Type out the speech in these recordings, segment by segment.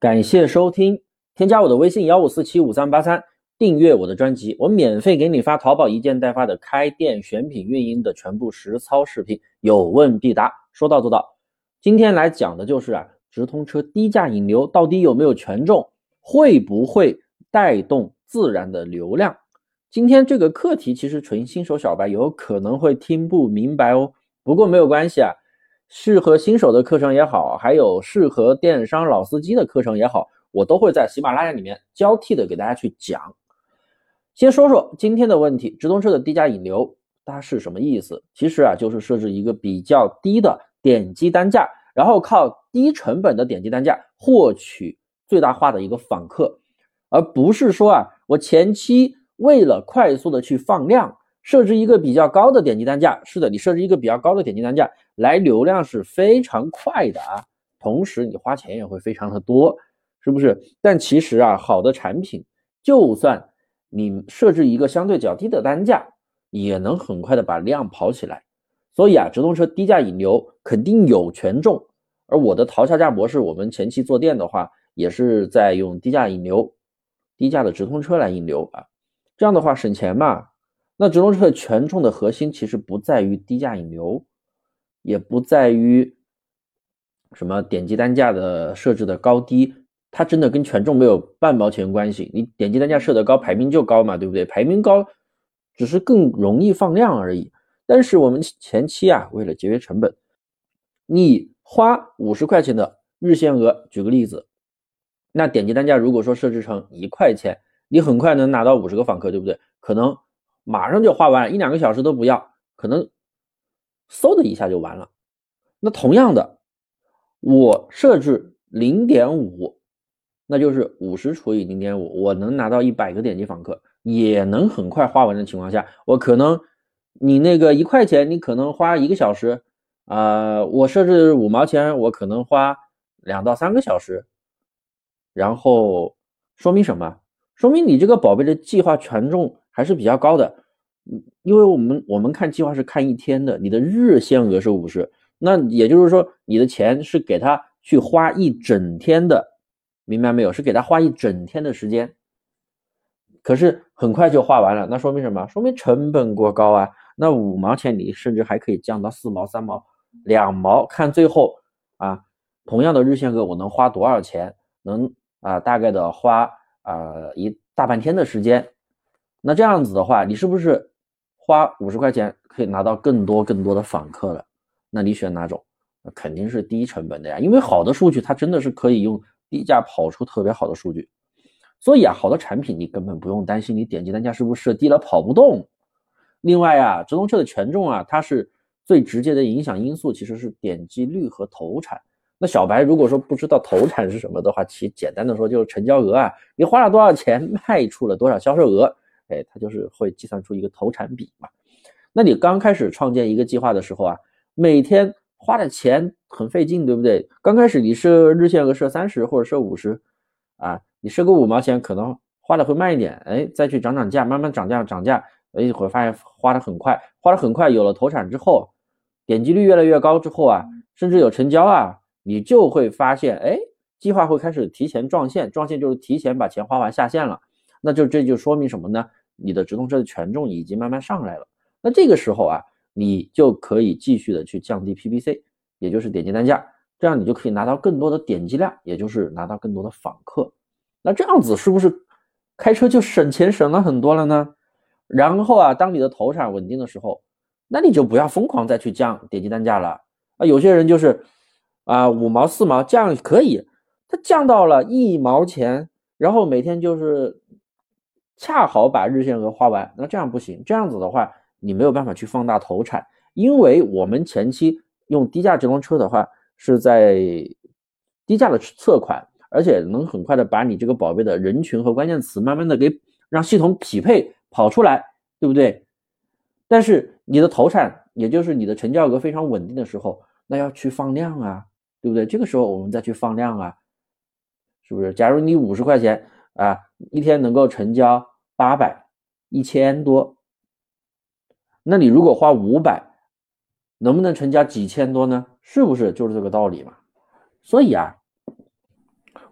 感谢收听，添加我的微信幺五四七五三八三，订阅我的专辑，我免费给你发淘宝一件代发的开店选品运营的全部实操视频，有问必答，说到做到。今天来讲的就是啊，直通车低价引流到底有没有权重，会不会带动自然的流量？今天这个课题其实纯新手小白有可能会听不明白哦，不过没有关系啊。适合新手的课程也好，还有适合电商老司机的课程也好，我都会在喜马拉雅里面交替的给大家去讲。先说说今天的问题，直通车的低价引流它是什么意思？其实啊，就是设置一个比较低的点击单价，然后靠低成本的点击单价获取最大化的一个访客，而不是说啊，我前期为了快速的去放量。设置一个比较高的点击单价，是的，你设置一个比较高的点击单价，来流量是非常快的啊，同时你花钱也会非常的多，是不是？但其实啊，好的产品，就算你设置一个相对较低的单价，也能很快的把量跑起来。所以啊，直通车低价引流肯定有权重，而我的淘下价模式，我们前期做店的话，也是在用低价引流，低价的直通车来引流啊，这样的话省钱嘛。那直通车权重的核心其实不在于低价引流，也不在于什么点击单价的设置的高低，它真的跟权重没有半毛钱关系。你点击单价设的高，排名就高嘛，对不对？排名高只是更容易放量而已。但是我们前期啊，为了节约成本，你花五十块钱的日限额，举个例子，那点击单价如果说设置成一块钱，你很快能拿到五十个访客，对不对？可能。马上就花完，一两个小时都不要，可能嗖的一下就完了。那同样的，我设置零点五，那就是五十除以零点五，我能拿到一百个点击访客，也能很快花完的情况下，我可能你那个一块钱，你可能花一个小时，啊，我设置五毛钱，我可能花两到三个小时。然后说明什么？说明你这个宝贝的计划权重。还是比较高的，因为我们我们看计划是看一天的，你的日限额是五十，那也就是说你的钱是给他去花一整天的，明白没有？是给他花一整天的时间，可是很快就花完了，那说明什么？说明成本过高啊！那五毛钱你甚至还可以降到四毛、三毛、两毛，看最后啊，同样的日限额我能花多少钱？能啊，大概的花啊一大半天的时间。那这样子的话，你是不是花五十块钱可以拿到更多更多的访客了？那你选哪种？那肯定是低成本的呀，因为好的数据它真的是可以用低价跑出特别好的数据。所以啊，好的产品你根本不用担心你点击单价是不是设低了跑不动。另外啊，直通车的权重啊，它是最直接的影响因素其实是点击率和投产。那小白如果说不知道投产是什么的话，其简单的说就是成交额啊，你花了多少钱卖出了多少销售额。哎，它就是会计算出一个投产比嘛。那你刚开始创建一个计划的时候啊，每天花的钱很费劲，对不对？刚开始你设日限额设三十或者设五十，啊，你设个五毛钱可能花的会慢一点，哎，再去涨涨价，慢慢涨价涨价，哎，会发现花的很快，花的很快，有了投产之后，点击率越来越高之后啊，甚至有成交啊，你就会发现，哎，计划会开始提前撞线，撞线就是提前把钱花完下线了，那就这就说明什么呢？你的直通车的权重已经慢慢上来了，那这个时候啊，你就可以继续的去降低 PPC，也就是点击单价，这样你就可以拿到更多的点击量，也就是拿到更多的访客。那这样子是不是开车就省钱省了很多了呢？然后啊，当你的投产稳定的时候，那你就不要疯狂再去降点击单价了啊。有些人就是啊五毛四毛降可以，他降到了一毛钱，然后每天就是。恰好把日限额花完，那这样不行。这样子的话，你没有办法去放大投产，因为我们前期用低价直通车的话，是在低价的测款，而且能很快的把你这个宝贝的人群和关键词慢慢的给让系统匹配跑出来，对不对？但是你的投产，也就是你的成交额非常稳定的时候，那要去放量啊，对不对？这个时候我们再去放量啊，是不是？假如你五十块钱。啊，一天能够成交八百、一千多，那你如果花五百，能不能成交几千多呢？是不是就是这个道理嘛？所以啊，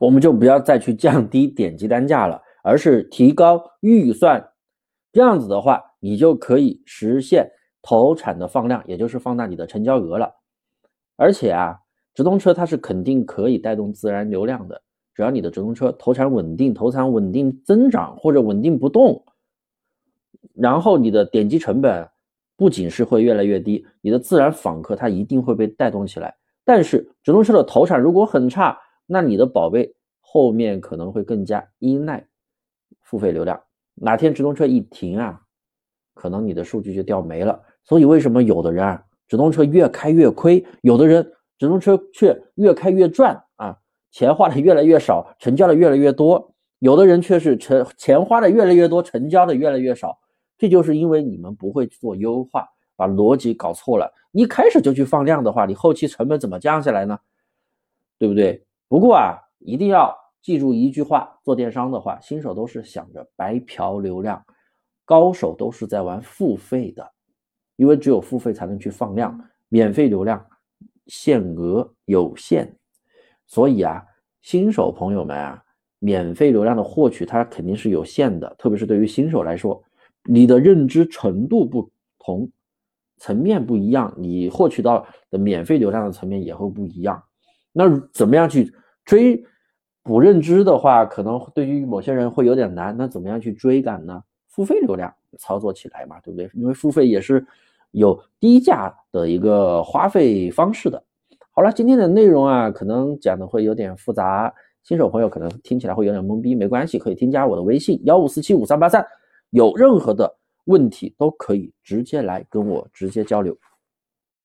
我们就不要再去降低点击单价了，而是提高预算。这样子的话，你就可以实现投产的放量，也就是放大你的成交额了。而且啊，直通车它是肯定可以带动自然流量的，只要你的直通车投产稳定，投产稳定增长或者稳定不动，然后你的点击成本不仅是会越来越低，你的自然访客它一定会被带动起来。但是直通车的投产如果很差，那你的宝贝后面可能会更加依赖付费流量，哪天直通车一停啊，可能你的数据就掉没了。所以为什么有的人啊，直通车越开越亏，有的人直通车却越开越赚，钱花的越来越少，成交的越来越多，有的人却是成钱花的越来越多，成交的越来越少，这就是因为你们不会做优化，把逻辑搞错了。你一开始就去放量的话，你后期成本怎么降下来呢？对不对？不过啊，一定要记住一句话：做电商的话，新手都是想着白嫖流量，高手都是在玩付费的，因为只有付费才能去放量，免费流量限额有限，所以啊，新手朋友们啊，免费流量的获取它肯定是有限的，特别是对于新手来说，你的认知程度不同，层面不一样，你获取到的免费流量的层面也会不一样。那怎么样去追补认知的话，可能对于某些人会有点难。那怎么样去追赶呢？付费流量操作起来嘛，对不对？因为付费也是有低价的一个花费方式的。好了，今天的内容啊，可能讲的会有点复杂，新手朋友可能听起来会有点懵逼，没关系，可以添加我的微信幺五四七五三八三，有任何的问题都可以直接来跟我直接交流。